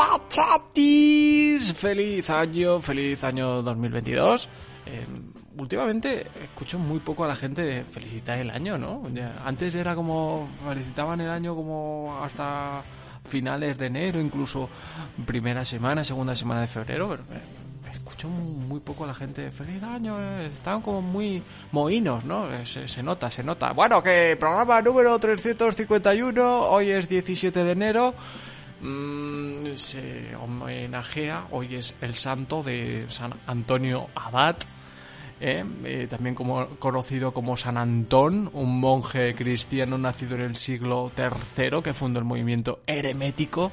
¡Hola, chatis! Feliz año, feliz año 2022. Eh, últimamente escucho muy poco a la gente felicitar el año, ¿no? Antes era como felicitaban el año como hasta finales de enero, incluso primera semana, segunda semana de febrero, pero eh, escucho muy poco a la gente feliz año, eh, están como muy mohinos, ¿no? Eh, Se, se nota, se nota. Bueno, que programa número 351, hoy es 17 de enero. Mm, se homenajea, hoy es el santo de San Antonio Abad, ¿eh? Eh, también como, conocido como San Antón, un monje cristiano nacido en el siglo III que fundó el movimiento eremético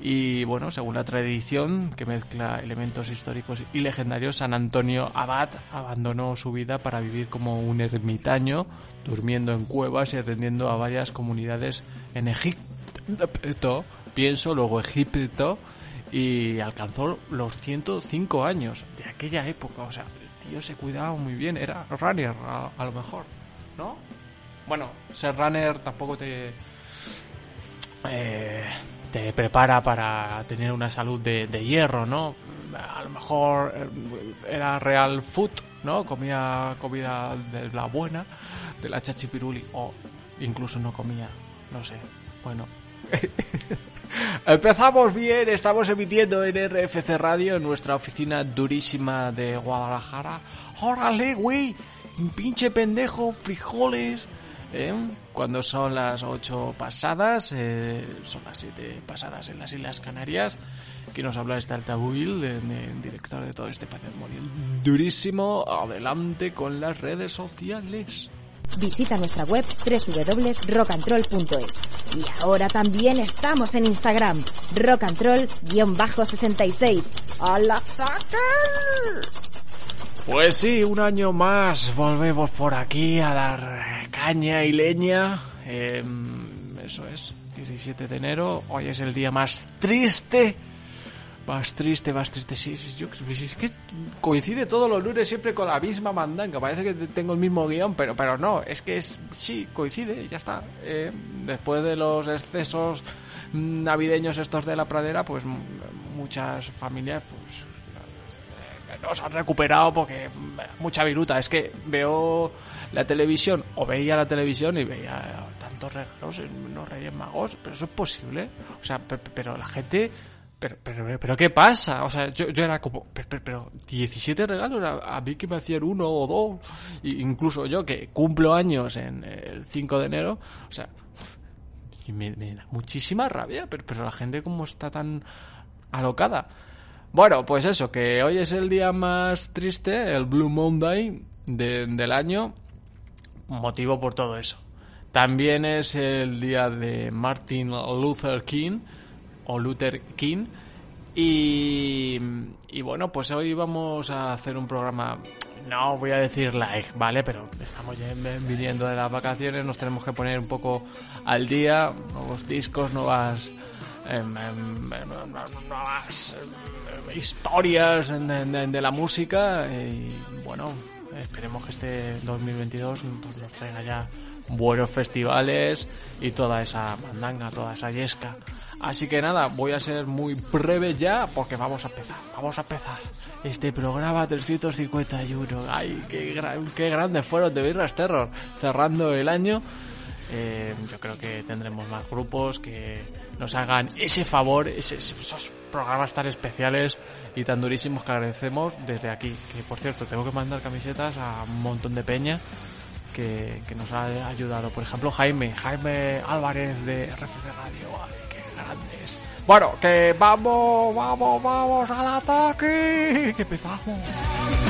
y bueno, según la tradición que mezcla elementos históricos y legendarios, San Antonio Abad abandonó su vida para vivir como un ermitaño, durmiendo en cuevas y atendiendo a varias comunidades en Egipto, pienso, luego Egipto, y alcanzó los 105 años de aquella época. O sea, el tío se cuidaba muy bien, era runner a, lo mejor, ¿no? Bueno, ser runner tampoco te. eh, te prepara para tener una salud de, de hierro, ¿no? A lo mejor eh, era real food, ¿no? Comía comida de la buena, de la chachipiruli, o incluso no comía, no sé. Bueno, Empezamos bien, estamos emitiendo en RFC Radio, en nuestra oficina durísima de Guadalajara. ¡Órale, güey! ¡Pinche pendejo! ¡Frijoles! ¿Eh? Cuando son las 8 pasadas, eh, son las 7 pasadas en las Islas Canarias. Aquí nos habla este Altabuil, director de todo este patrimonio durísimo. Adelante con las redes sociales. Visita nuestra web www.rockandroll.es. Y ahora también estamos en Instagram, rockandroll-66. ¡A la! Pues sí, un año más volvemos por aquí a dar caña y leña. Eh, eso es, 17 de enero. Hoy es el día más triste. Más triste, más triste. Sí, sí, yo, es que coincide todos los lunes siempre con la misma mandanga. Parece que tengo el mismo guion, pero, pero no. Es que es, sí, coincide, ya está. Eh, después de los excesos navideños estos de la pradera, pues muchas familias pues, eh, han recuperado porque mm, mucha viruta. Es que veo la televisión, o veía la televisión y veía tantos regalos en los Reyes Magos, pero eso es posible. O sea, pe- pe- pero, la gente. Pero, pero, pero, ¿qué pasa? O sea, yo, yo era como, pero, pero, pero 17 regalos, a, mí que me hacían uno o dos, y incluso yo que cumplo años en el 5 de enero, o sea, me, da muchísima rabia, pero, pero la gente como está tan alocada. Bueno, pues eso, que hoy es el día más triste, el Blue Monday de- del año, motivo por todo eso. También es el día de Martin Luther King, Luther King, y, bueno, pues hoy vamos a hacer un programa, no voy a decir like, ¿vale? Pero estamos ya en- viniendo de las vacaciones, nos tenemos que poner un poco al día, nuevos discos, nuevas em, em, nuevas em, historias de, de- la música y bueno, esperemos que este 2022 pues, nos traiga ya buenos festivales y toda esa mandanga, toda esa yesca. Así que nada, voy a ser muy breve ya porque vamos a empezar, vamos a empezar este programa 351. Ay, qué, gra- qué grandes fueron de Birras Terror cerrando el año. Eh, yo creo que tendremos más grupos que nos hagan ese favor, esos programas tan especiales y tan durísimos que agradecemos desde aquí. Que por cierto, tengo que mandar camisetas a un montón de peña que, nos ha ayudado. Por ejemplo, Jaime, Jaime Álvarez de RFC Radio. Ay, qué grandes. Bueno, que vamos, vamos, vamos al ataque. Que empezamos.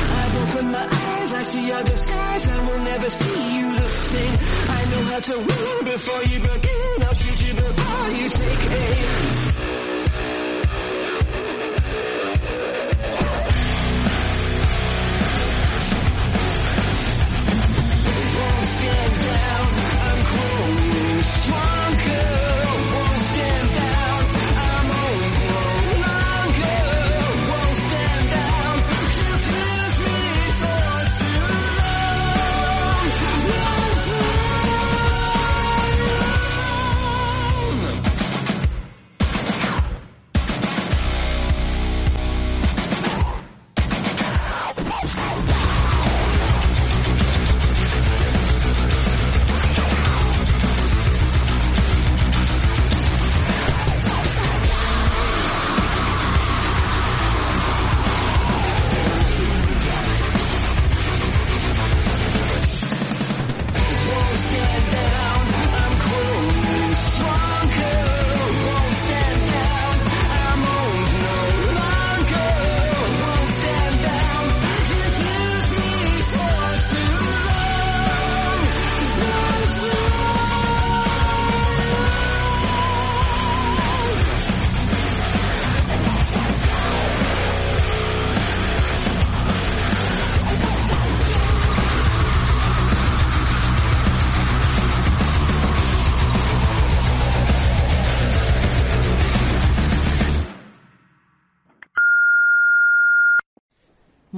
I've my eyes, I see your disguise, I will never see you the same. I know how to win before you begin, I'll shoot you before you take aim.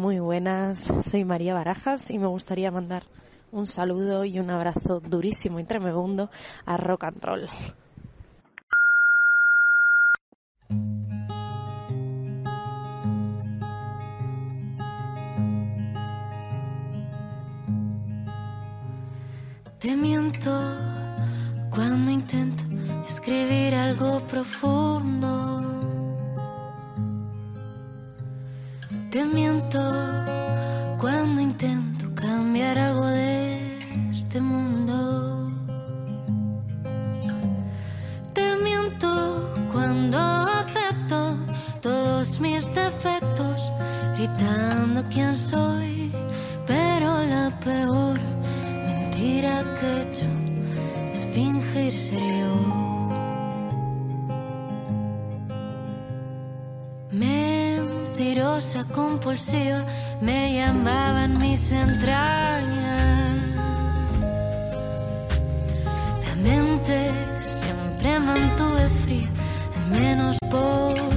Muy buenas, soy María Barajas y me gustaría mandar un saludo y un abrazo durísimo y tremebundo a Rock and Roll. Te miento cuando intento escribir algo profundo. Te miento cuando intento cambiar algo de este mundo. Te miento cuando acepto todos mis defectos, gritando quién soy, pero la peor mentira que he hecho es fingir ser yo. Mentirosa compulsiva me llamaban mis entrañas. La mente siempre mantuve fría, al menos por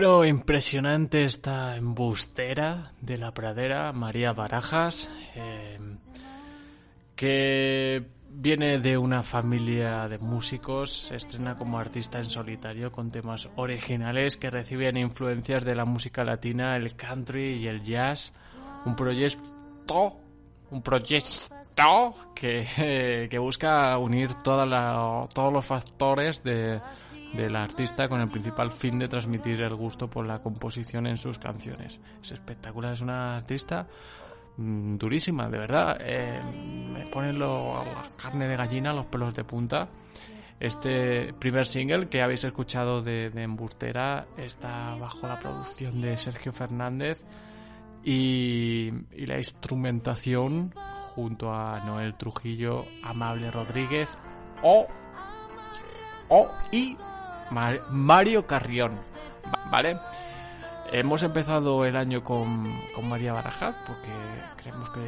Bueno, impresionante esta embustera de la pradera, María Barajas, eh, que viene de una familia de músicos, se estrena como artista en solitario con temas originales que reciben influencias de la música latina, el country y el jazz. Un proyecto, un proyecto que, que busca unir toda todos los factores de, del artista con el principal fin de transmitir el gusto por la composición en sus canciones. Es espectacular, es una artista mm, durísima, de verdad. Eh, me ponen la carne de gallina, los pelos de punta. Este primer single que habéis escuchado de, de Embustera está bajo la producción de Sergio Fernández y, y la instrumentación junto a Noel Trujillo, Amable Rodríguez o, o y Mario Carrión. Va- ¿Vale? Hemos empezado el año con, con María Barajas porque creemos que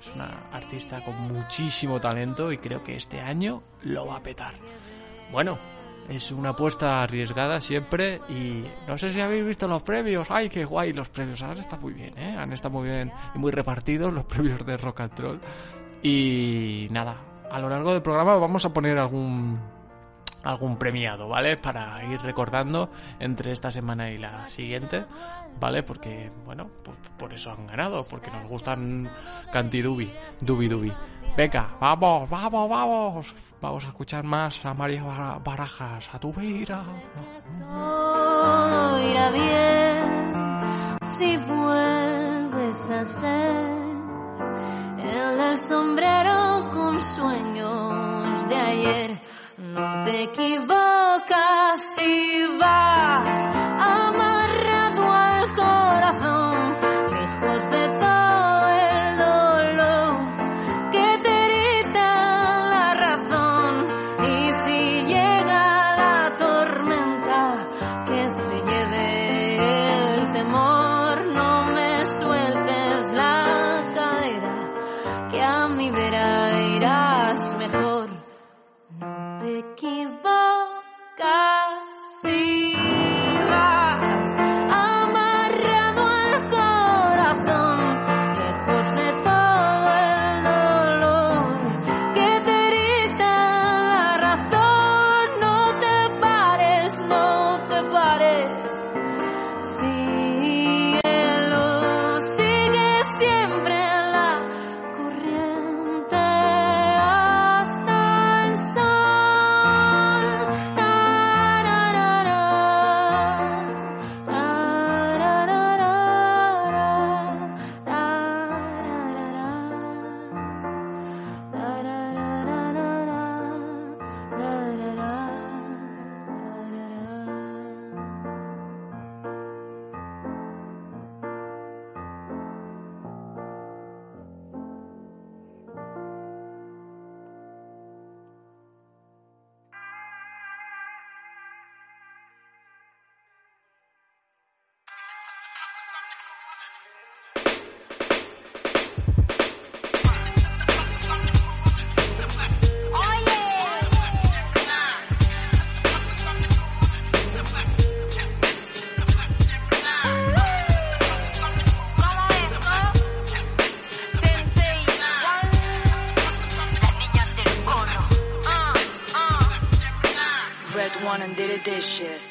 es una artista con muchísimo talento y creo que este año lo va a petar. Bueno, es una apuesta arriesgada siempre y no sé si habéis visto los premios. ¡Ay, qué guay! Los premios han estado muy bien, ¿eh? Han estado muy bien y muy repartidos los premios de Rock and Roll. Y nada, a lo largo del programa vamos a poner algún algún premiado, ¿vale? Para ir recordando entre esta semana y la siguiente, ¿vale? Porque, bueno, por, por eso han ganado, porque nos gustan cantidubi, dubi dubi. Venga, vamos, vamos, vamos. Vamos a escuchar más a María Bara- Barajas, a tu vida. todo irá bien si vuelves a ser el del sombrero con sueños de ayer. No te equivocas si vas amarrado al corazón,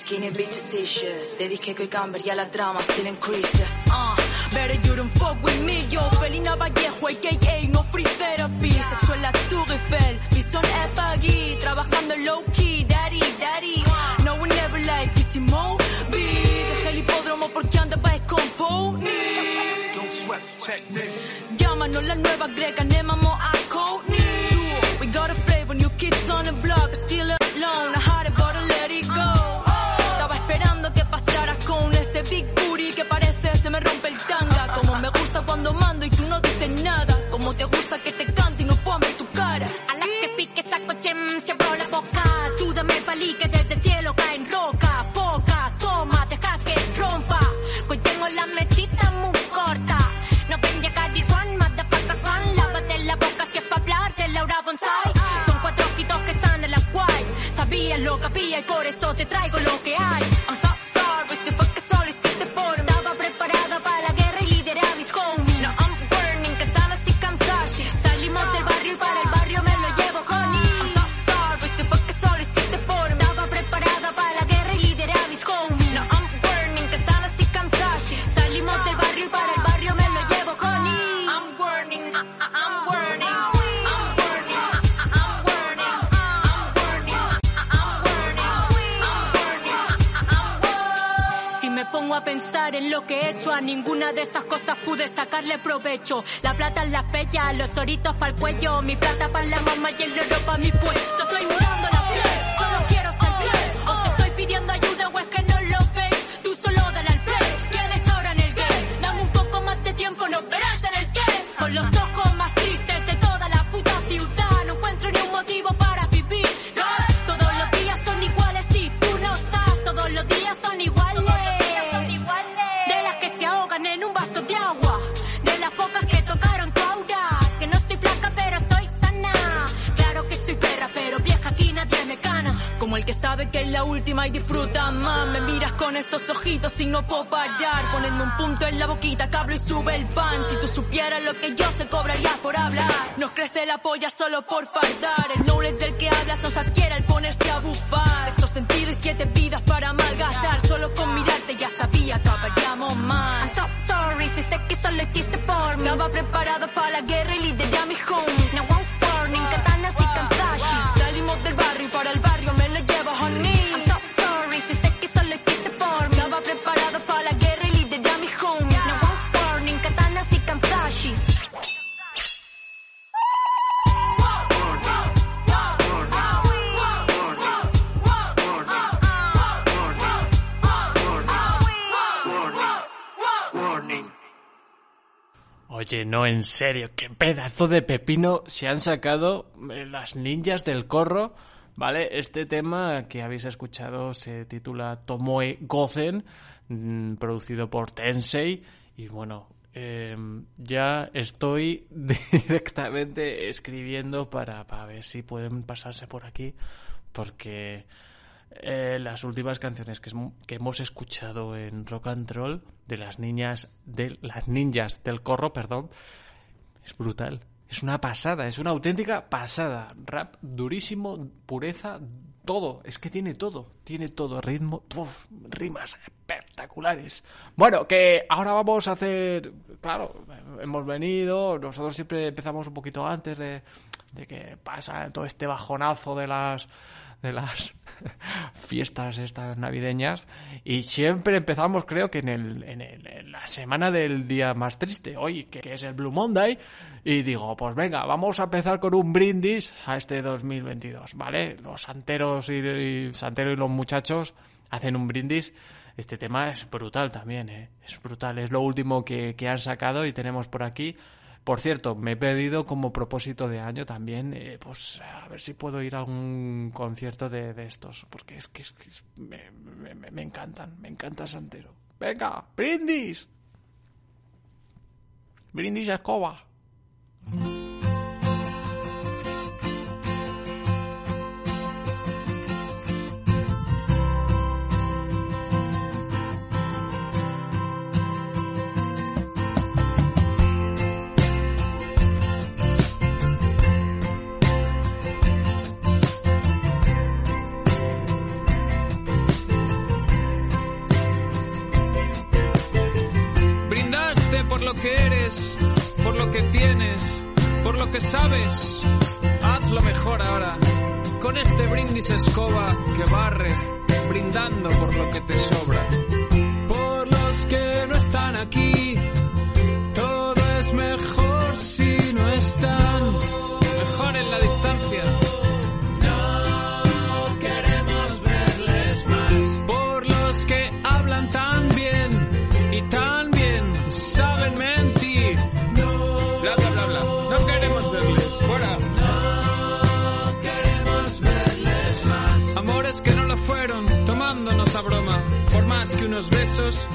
Skinny bitches dishes. Te dije que el cambiaría la trama, still in crisis. Uh, better you don't fuck with me, yo. Felina Vallejo, a.k.a. no free therapy. Sexual la Tour Eiffel. Bison es Pagui. Trabajando low key. Daddy, daddy. No one never like Kissy Mo. B. Deja el hipódromo porque anda pa' Scompo. Llámanos la nueva greca, había y por eso te traigo lo que hay. En lo que he hecho, a ninguna de esas cosas pude sacarle provecho. La plata en las pellas, los oritos para el cuello, mi plata para la mamá y el oro para mi pues. Y no puedo parar. Ponedme un punto en la boquita, cabro y sube el pan. Si tú supieras lo que yo se cobraría por hablar. Nos crece la polla solo por fardar. El knowledge del que hablas nos adquiere al ponerse a bufar. Sexto sentido y siete vidas para malgastar. Solo con mirarte ya sabía que hablaríamos mal. I'm so sorry si sé que solo hiciste por mí. Estaba preparado Oye, no, en serio, qué pedazo de pepino se han sacado eh, las ninjas del corro, ¿vale? Este tema que habéis escuchado se titula Tomoe Gozen, mm, producido por Tensei, y bueno, eh, ya estoy directamente escribiendo para, para ver si pueden pasarse por aquí, porque eh, las últimas canciones que, es- que hemos escuchado en Rock and Roll de las niñas de las ninjas del corro, perdón, es brutal. Es una pasada, es una auténtica pasada. Rap durísimo, pureza, todo. Es que tiene todo, tiene todo. Ritmo, rimas espectaculares. Bueno, que ahora vamos a hacer. Claro, hemos venido. Nosotros siempre empezamos un poquito antes de, de que pasa todo este bajonazo de las de las fiestas estas navideñas y siempre empezamos creo que en, el, en, el- la semana del día más triste hoy que, es el Blue Monday y digo pues venga vamos a empezar con un brindis a este 2022 vale los santeros y, y los muchachos hacen un brindis. Este tema es brutal también ¿eh? es brutal es lo último que, que han sacado y tenemos por aquí por cierto, me he pedido como propósito de año también, eh, pues a ver si puedo ir a un concierto de, de estos, porque es que, es que me- me encantan, me encanta Santero. Venga, brindis. Brindis a escoba. Que eres, por lo que tienes, por lo que sabes. Hazlo mejor ahora. Con este brindis escoba que barre, brindando por lo que te sobra. Por los que no están aquí,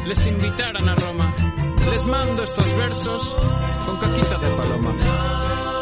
les invitaran a Roma. Les mando estos versos con caquita de paloma.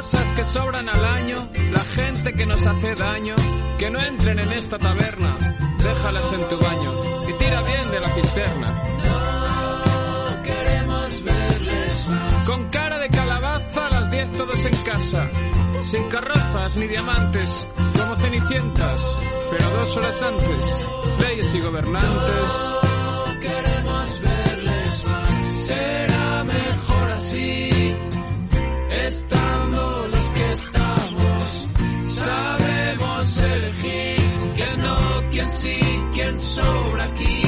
cosas que sobran al año, la gente que nos hace daño, que no entren en esta taberna, déjalas en tu baño y tira bien de la cisterna. No queremos verles más. Con cara de calabaza a las 10 todos en casa, sin carrozas ni diamantes, como cenicientas, pero dos horas antes, leyes y gobernantes. No queremos verles más. Será mejor así. Estando los que estamos. Sabemos elegir quién no, quién sí, quién sobra aquí.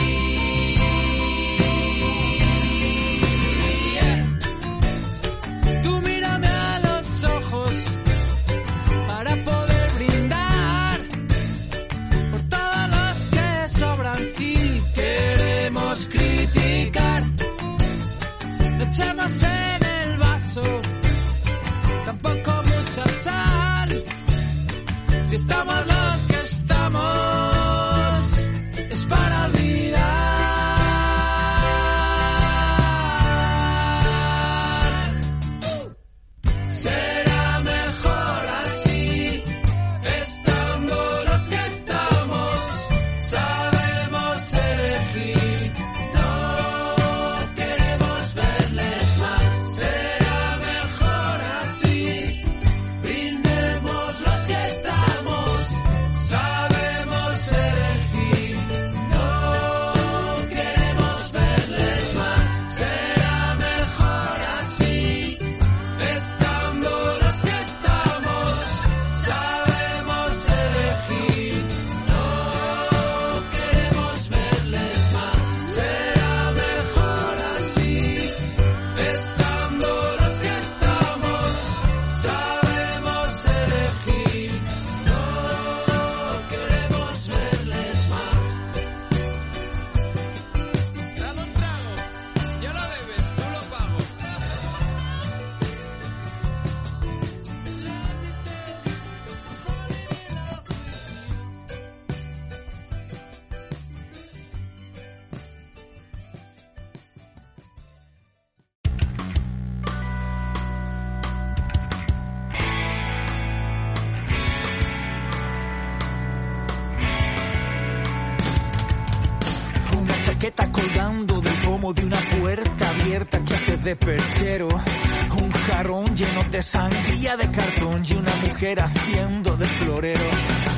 mujer haciendo de florero.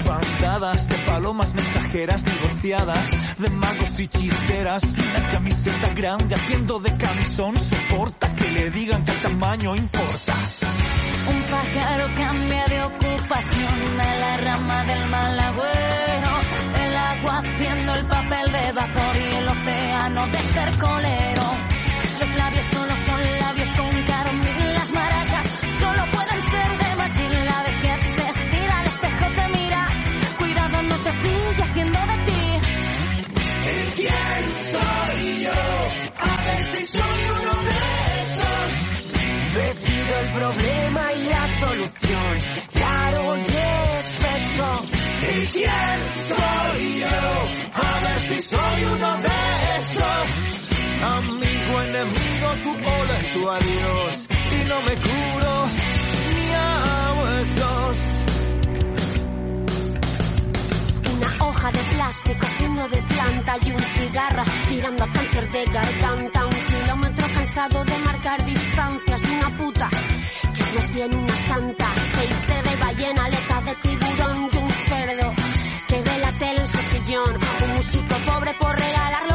Bandadas de palomas mensajeras divorciadas, de magos y chisteras. La camiseta grande haciendo de camisón soporta que le digan que el tamaño importa. Un pájaro cambia de ocupación a la rama del malagüero. El agua haciendo el papel de vapor y el océano de cercolero. Los labios solo son tu hola es tu adiós y no me curo ni a huesos. Una hoja de plástico, uno de planta y un cigarro aspirando a cáncer de garganta. Un kilómetro cansado de marcar distancias de una puta que es más bien una santa. Aceite de ballena, aleta de tiburón y un cerdo que vela en su sillón. Un músico pobre por regalarlo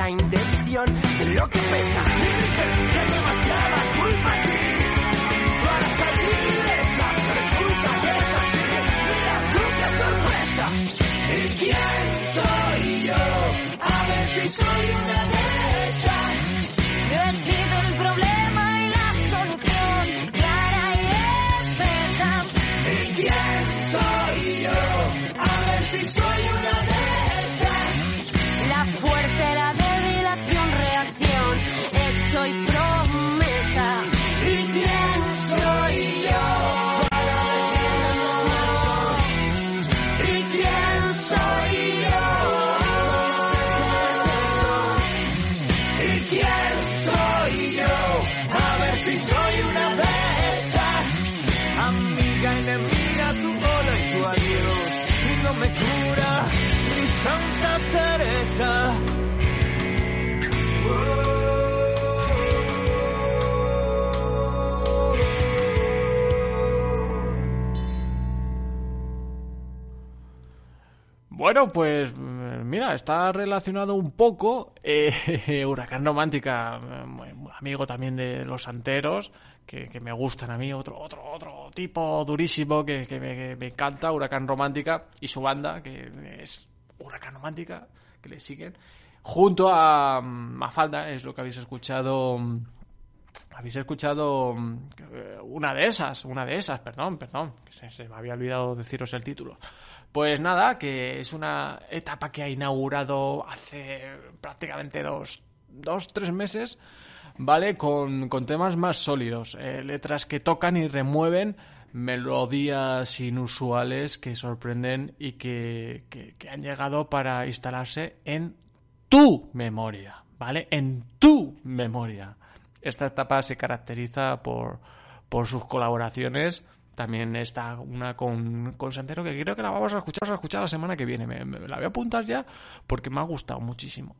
la intención de lo que pesa. Bueno, pues mm, mira, está relacionado un poco. eh, Huracán Romántica, eh, amigo también de los santeros, que, me gustan a mí. Otro, otro, otro tipo durísimo que, me, encanta, Huracán Romántica y su banda, que es Huracán Romántica, que le siguen. Junto a mm, Mafalda, es lo que habéis escuchado. mm, habéis escuchado mm, eh, una de esas, una de esas, perdón, perdón, que se me había olvidado deciros el título. Pues nada, que es una etapa que ha inaugurado hace prácticamente dos, dos tres meses, ¿vale? Con, con temas más sólidos, eh, letras que tocan y remueven melodías inusuales que sorprenden y que, que- que han llegado para instalarse en tu memoria, ¿vale? En tu memoria. Esta etapa se caracteriza por, por sus colaboraciones. También está una con, con Santero que creo que la vamos a escuchar, a escuchar la semana que viene. Me, la voy a apuntar ya porque me ha gustado muchísimo.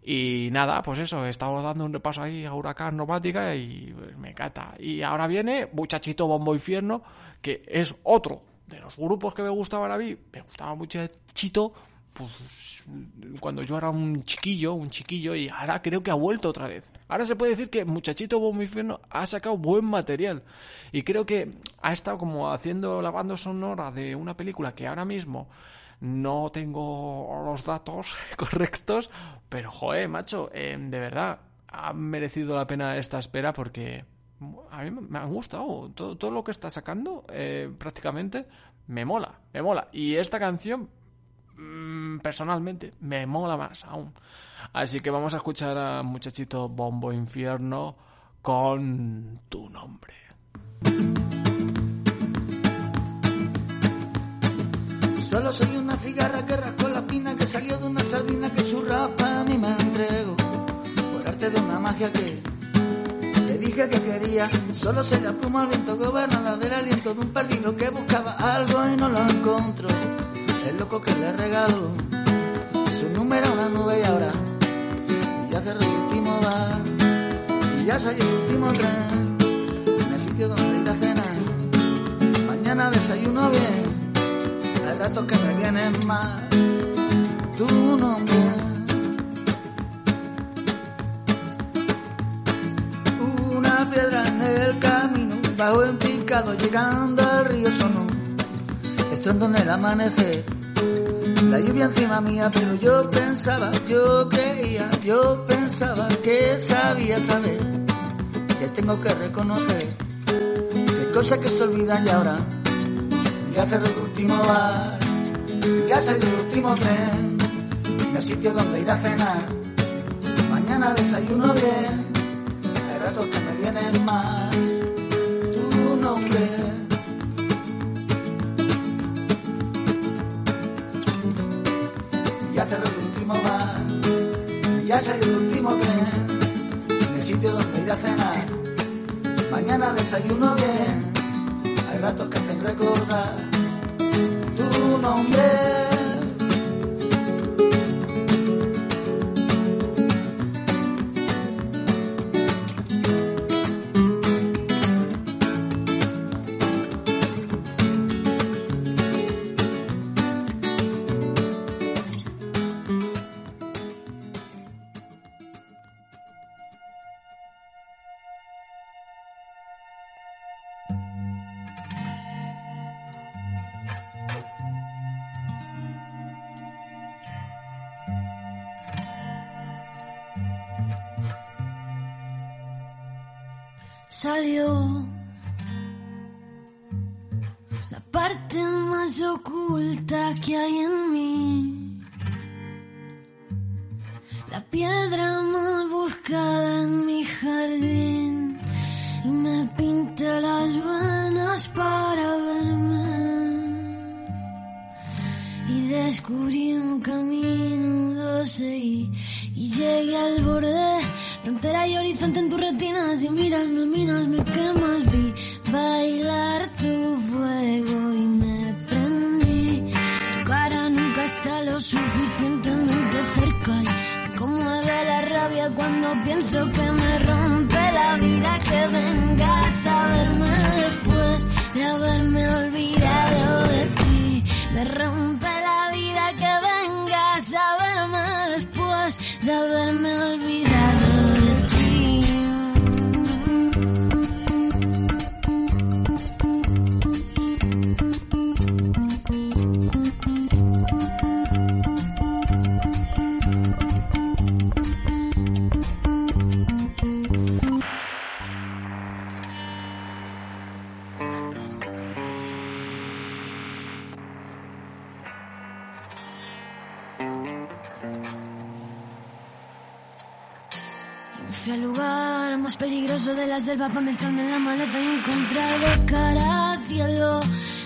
Y nada, pues eso, he estado dando un repaso ahí a Huracán Romántica y pues, me encanta. Y ahora viene Muchachito Bombo Infierno, que es otro de los grupos que me gustaban a mí. Me gustaba Muchachito, pues cuando yo era un chiquillo, un chiquillo, y ahora creo que ha vuelto otra vez. Ahora se puede decir que Muchachito Bombo ha sacado buen material. Y creo que ha estado como haciendo la banda sonora de una película que ahora mismo no tengo los datos correctos, pero joder, macho, eh, de verdad, ha merecido la pena esta espera porque a mí me ha gustado. Todo, todo lo que está sacando, eh, prácticamente, me mola, me mola. Y esta canción, personalmente, me mola más aún. Así que vamos a escuchar a Muchachito Bombo Infierno con tu nombre. Solo soy una cigarra que rascó la pina que salió de una sardina que su rapa a mí me entrego. Por arte de una magia que te dije que quería. Solo se la pluma al viento gobernada del aliento de un perdido que buscaba algo y no lo encontró. El loco que le regaló su número a una nube y ahora ya cerró el último bar y ya salió el último tren en el sitio donde ir a cenar. Mañana desayuno bien hay ratos que me vienen mal tu nombre. Una piedra en el camino, bajo en picado, llegando al río sonó. Esto en el amanecer, la lluvia encima mía, pero yo pensaba, yo creía, yo pensaba que sabía saber, que tengo que reconocer, que cosas que se olvidan y ahora ya cerró el último bar, ya salió el último tren, en el sitio donde ir a cenar. Mañana desayuno bien, hay ratos que me vienen más Ya cerró el último bar, ya salió el último tren, en el sitio donde ir a cenar. Mañana desayuno bien hay ratos que hacen recordar tu nombre. jamás de haberme olvidado. Selva para meterme en la maleta y encontrar de cara al cielo.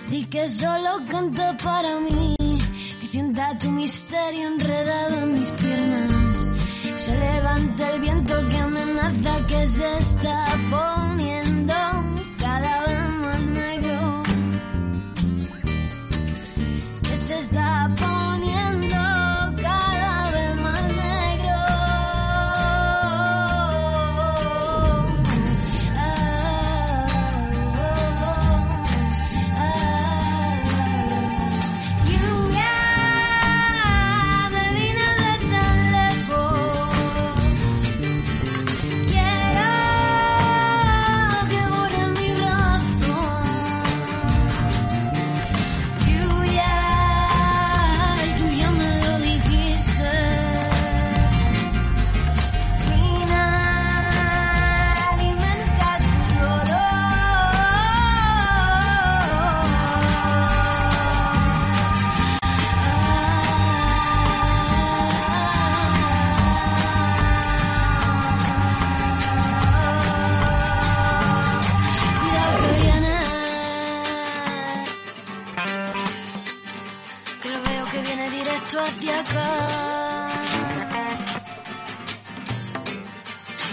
Di que solo canto para mí, que sienta tu misterio enredado en mis piernas. Se levanta el viento que amenaza que se está poniendo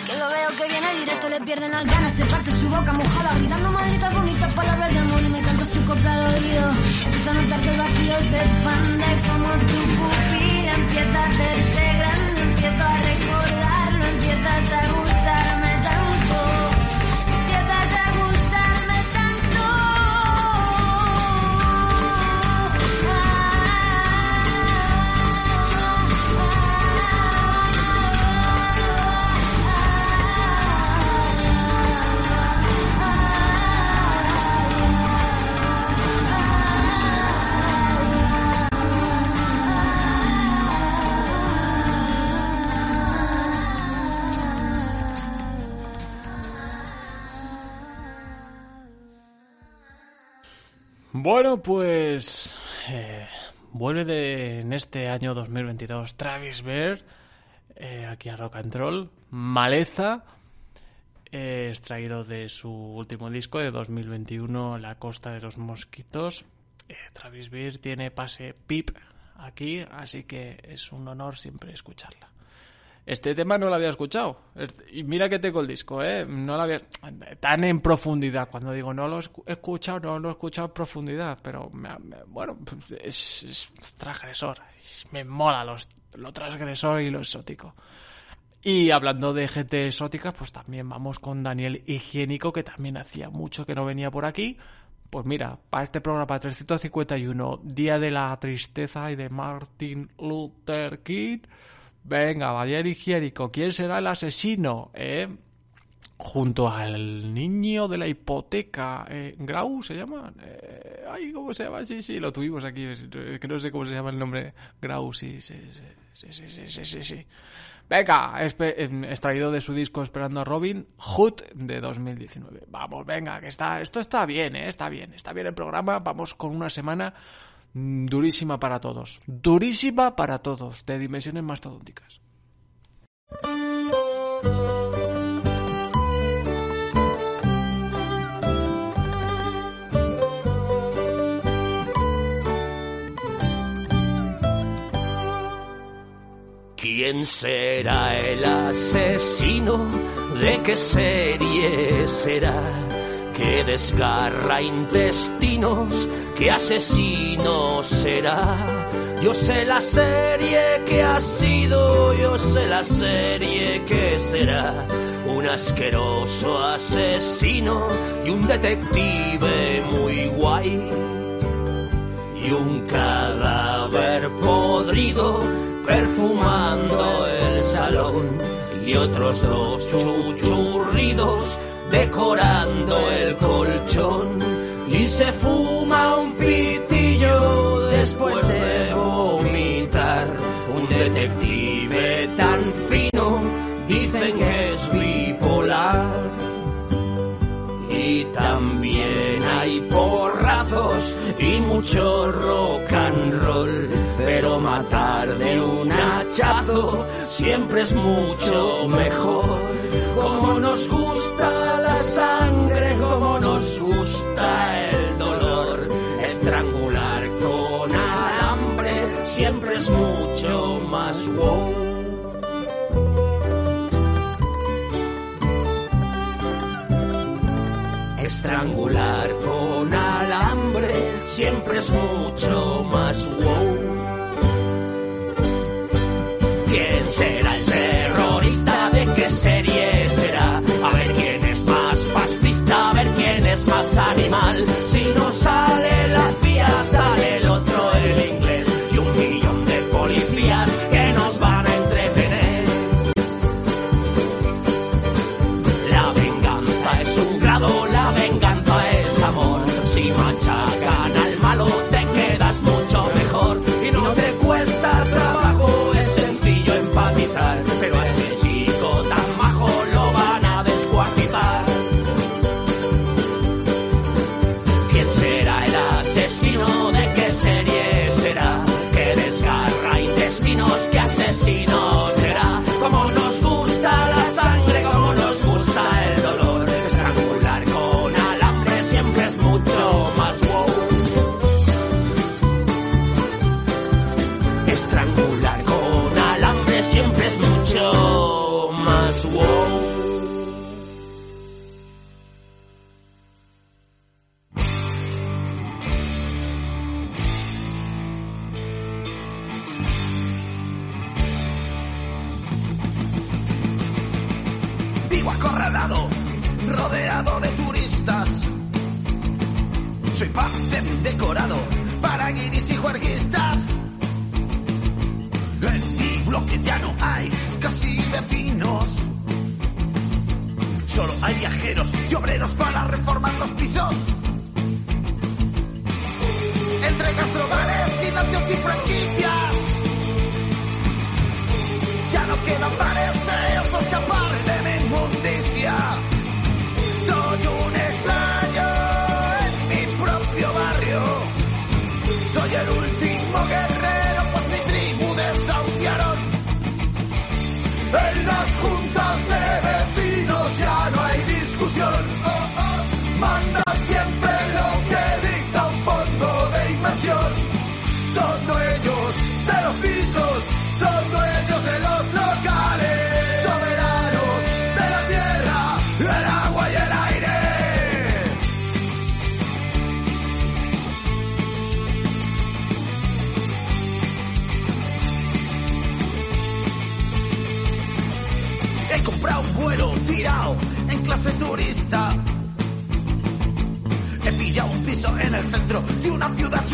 Que lo veo que viene directo, le pierden las ganas, se parte su boca mojada, gritando malditas bonitas palabras de amor y me canta su copla al oído. Empiezo a notar que el vacío se expande como tu pupila, empieza a hacerse grande, empiezo a recordarlo, empiezas a Bueno, pues eh, vuelve de, en este año 2022 Travis Bear eh, aquí a Rock and Roll. Maleza, eh, extraído de su último disco de 2021, La Costa de los Mosquitos. Travis Bear tiene pase PIP aquí, así que es un honor siempre escucharla. Este tema no lo había escuchado. Y mira que tengo el disco, ¿eh? No lo había... Tan en profundidad. Cuando digo no lo he escu- he escuchado, no lo he escuchado en profundidad. Pero, me- me- bueno, pues es, es transgresor. Es- Me mola los, lo transgresor y lo exótico. Y hablando de gente exótica, pues también vamos con Daniel Higiénico, que también hacía mucho que no venía por aquí. Pues mira, para este programa 351, Día de la Tristeza y de Martin Luther King, Venga, Daniel Higiénico, ¿quién será el asesino? Eh? Junto al niño de la hipoteca, eh, Grau se llama. Eh, ay, ¿cómo se llama? Sí, sí, lo tuvimos aquí. Eh, que no sé cómo se llama el nombre. Grau, sí, sí, sí, sí, sí, sí, sí. sí. Venga, em, extraído de su disco Esperando a Robin, Hood de 2019. Vamos, venga, que está, esto está bien, ¿eh? está bien, está bien el programa. Vamos con una semana durísima para todos. Durísima para todos, de dimensiones mastodónticas. ¿Quién será el asesino? ¿De qué serie será? que desgarra intestinos, que asesino será. Yo sé la serie que ha sido, yo sé la serie que será. Un asqueroso asesino y un detective muy guay. Y un cadáver podrido perfumando el salón. Y otros dos chuchurridos decorando el colchón y se fuma un pitillo después de vomitar. Un detective tan fino dicen que es bipolar. Y también hay porrazos y mucho rock and roll, pero matar de un hachazo siempre es mucho mejor, como nos gusta estrangular con alambre siempre es mucho más wow. soy paz decorado para guiris y juarguistas. En mi bloque ya no hay casi vecinos. Solo hay viajeros y obreros para reformar los pisos. Entre gastrobares, gimnasios y franquicias. Ya no quedan bares de otros.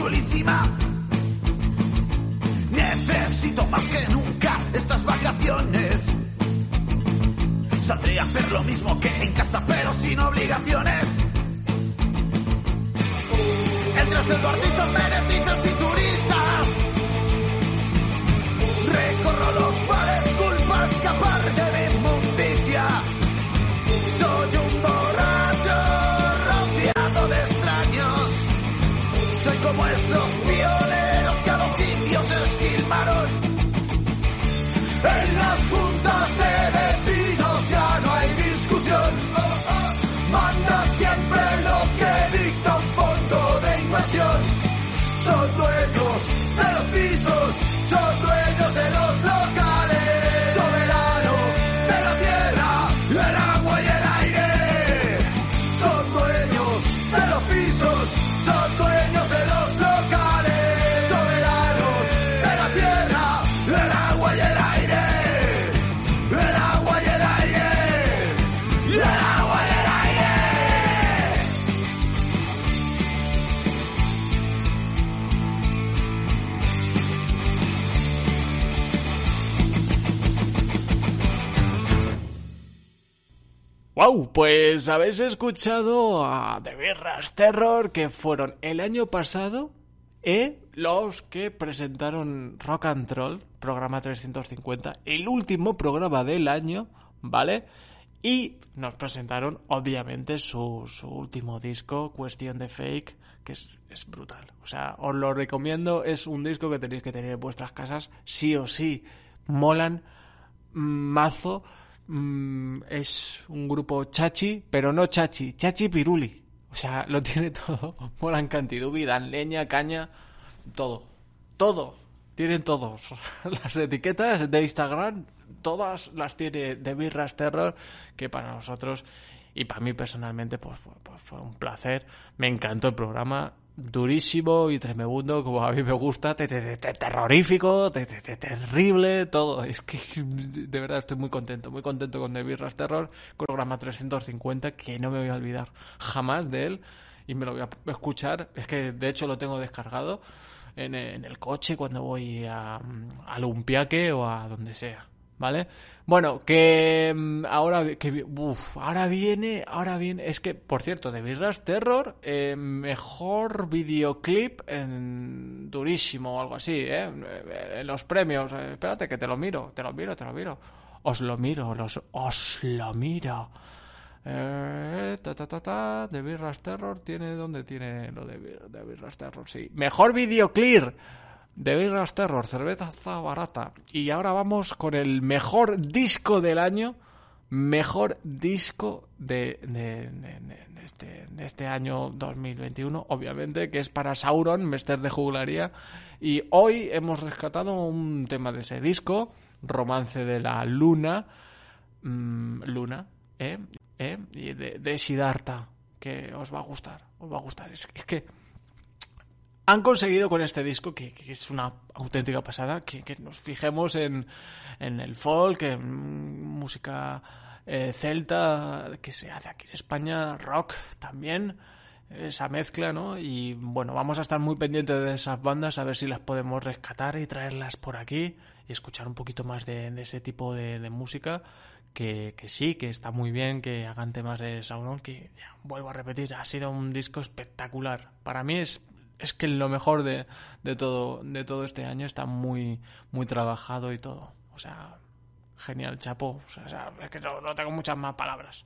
chulísima. Necesito más que nunca estas vacaciones. Saldré a hacer lo mismo que en casa, pero sin obligaciones. Entre salvartistas, beneficios y turistas. Recorro los bares, culpa escapar de mi Wow, pues habéis escuchado a The Birras Terror que fueron el año pasado eh, los que presentaron Rock and Troll, programa 350, el último programa del año, ¿vale? Y nos presentaron, obviamente, su, su último disco, Cuestión de Fake, que es, es brutal. O sea, os lo recomiendo, es un disco que tenéis que tener en vuestras casas, sí o sí. Molan mazo. Mm, es un grupo chachi, pero no chachi, chachi piruli. O sea, lo tiene todo. Molan cantidubi, dan leña, caña, todo. Todo. Tienen todos. Las etiquetas de Instagram, todas las tiene de Birras Terror, que para nosotros y para mí personalmente pues fue, pues fue un placer. Me encantó el programa. Durísimo y tremebundo, como a mí me gusta, te- te- te- terrorífico, te- te- te- terrible, todo. Es que de verdad estoy muy contento, muy contento con The Birras Terror, programa 350, que no me voy a olvidar jamás de él y me lo voy a escuchar. Es que de hecho lo tengo descargado en, el coche cuando voy a, a Lumpiaque o a donde sea. ¿Vale? Bueno, que mm, ahora que ahora viene, ahora viene, es que por cierto, de Birras Terror, eh, mejor videoclip en durísimo o algo así, ¿eh? En los premios, eh, espérate que te lo miro, te lo miro, te lo miro. Os lo miro, los, os lo miro. Eh, ta, ta, ta, ta, de Birras Terror tiene, ¿dónde tiene lo de, de Birras Terror? Sí. Mejor videoclip de Birras Terror, cerveza barata. Y ahora vamos con el mejor disco del año. Mejor disco de, de, de- este, este año 2021, obviamente, que es para Sauron, Mester de Juglaría. Y hoy hemos rescatado un tema de ese disco, Romance de la Luna. Mm, Luna, ¿eh? ¿eh? Y de, Siddhartha, que os va a gustar, os va a gustar. Es que han conseguido con este disco, que, que es una auténtica pasada, que, que nos fijemos en, en el folk, en música eh, celta que se hace aquí en España, rock también, esa mezcla, ¿no? Y bueno, vamos a estar muy pendientes de esas bandas, a ver si las podemos rescatar y traerlas por aquí y escuchar un poquito más de, de ese tipo de, de música. Que, que sí, que está muy bien que hagan temas de Sauron, que ya, vuelvo a repetir, ha sido un disco espectacular. Para mí es es que lo mejor de, de todo de todo este año está muy muy trabajado y todo. O sea genial chapo. O sea, es que no, no tengo muchas más palabras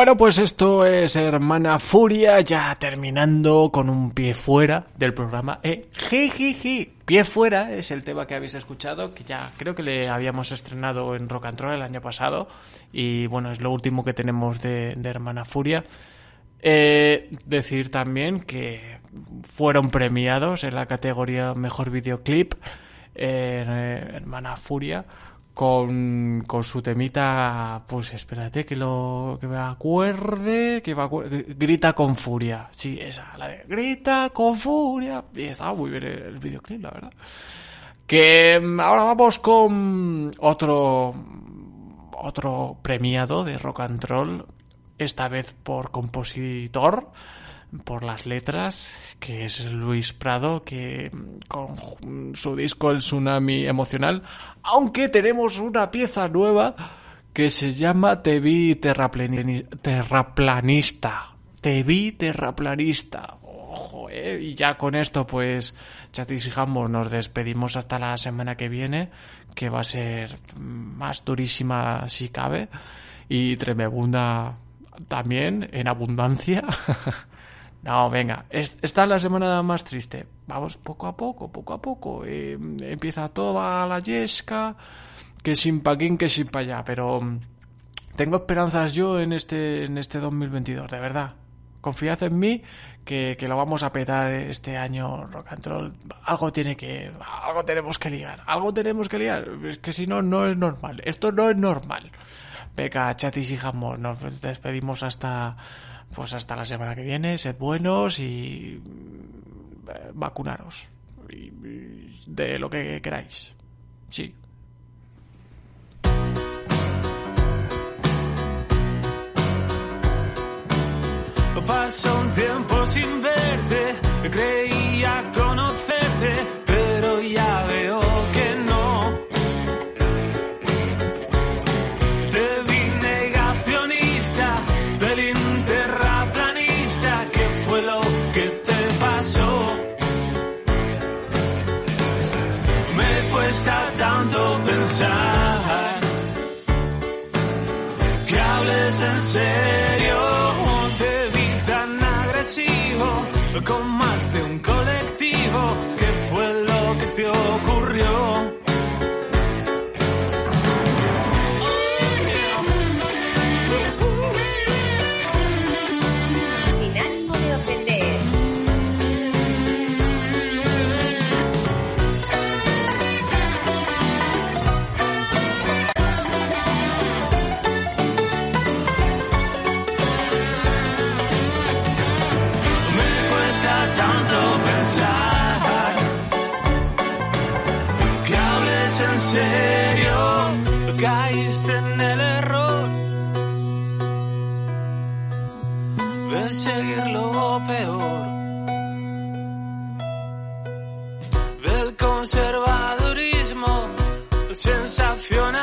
Bueno, pues esto es Hermana Furia, ya terminando con un pie fuera del programa. Eh, jijiji, pie fuera es el tema que habéis escuchado, que ya creo que le habíamos estrenado en Rock and Roll el año pasado. Y bueno, es lo último que tenemos de, de Hermana Furia. Eh, decir también que fueron premiados en la categoría Mejor Videoclip eh, Hermana Furia con, con su temita, pues espérate que lo que me acuerde, que me acuerde, grita con furia, sí, esa, la de grita con furia, y estaba muy bien el videoclip, la verdad. Que mm, ahora vamos con otro, otro premiado de rock and roll, esta vez por compositor, por las letras, que es Luis Prado, que con su disco El Tsunami Emocional, aunque tenemos una pieza nueva que se llama Te vi terraplani- terraplanista. Te vi terraplanista. Ojo, eh. Y ya con esto, pues, Chatis y Jambos, nos despedimos hasta la semana que viene, que va a ser más durísima si cabe, y tremebunda también, en abundancia. No, venga, es- esta es la semana más triste. Vamos poco a poco, poco a poco. Eh, empieza toda la yesca, que sin pa' que sin pa' allá. Pero mm, tengo esperanzas yo en este, en este 2022, de verdad. Confiad en mí que, que lo vamos a petar este año rock and roll. Algo tiene que, algo tenemos que liar, algo tenemos que liar. Es que si no, no es normal. Esto no es normal. Venga, chatis y jamón, nos despedimos hasta, pues hasta la semana que viene. Sed buenos y eh, vacunaros. De lo que queráis. Sí. Pasó un tiempo sin verte, creía conocerte, pero ya cuesta tanto pensar que hables en serio. Te vi tan agresivo, con más de un colectivo. ¿Qué fue lo que te ocurrió? Serio. Caíste en el error de seguir lo peor del conservadurismo, mundo reaccionario.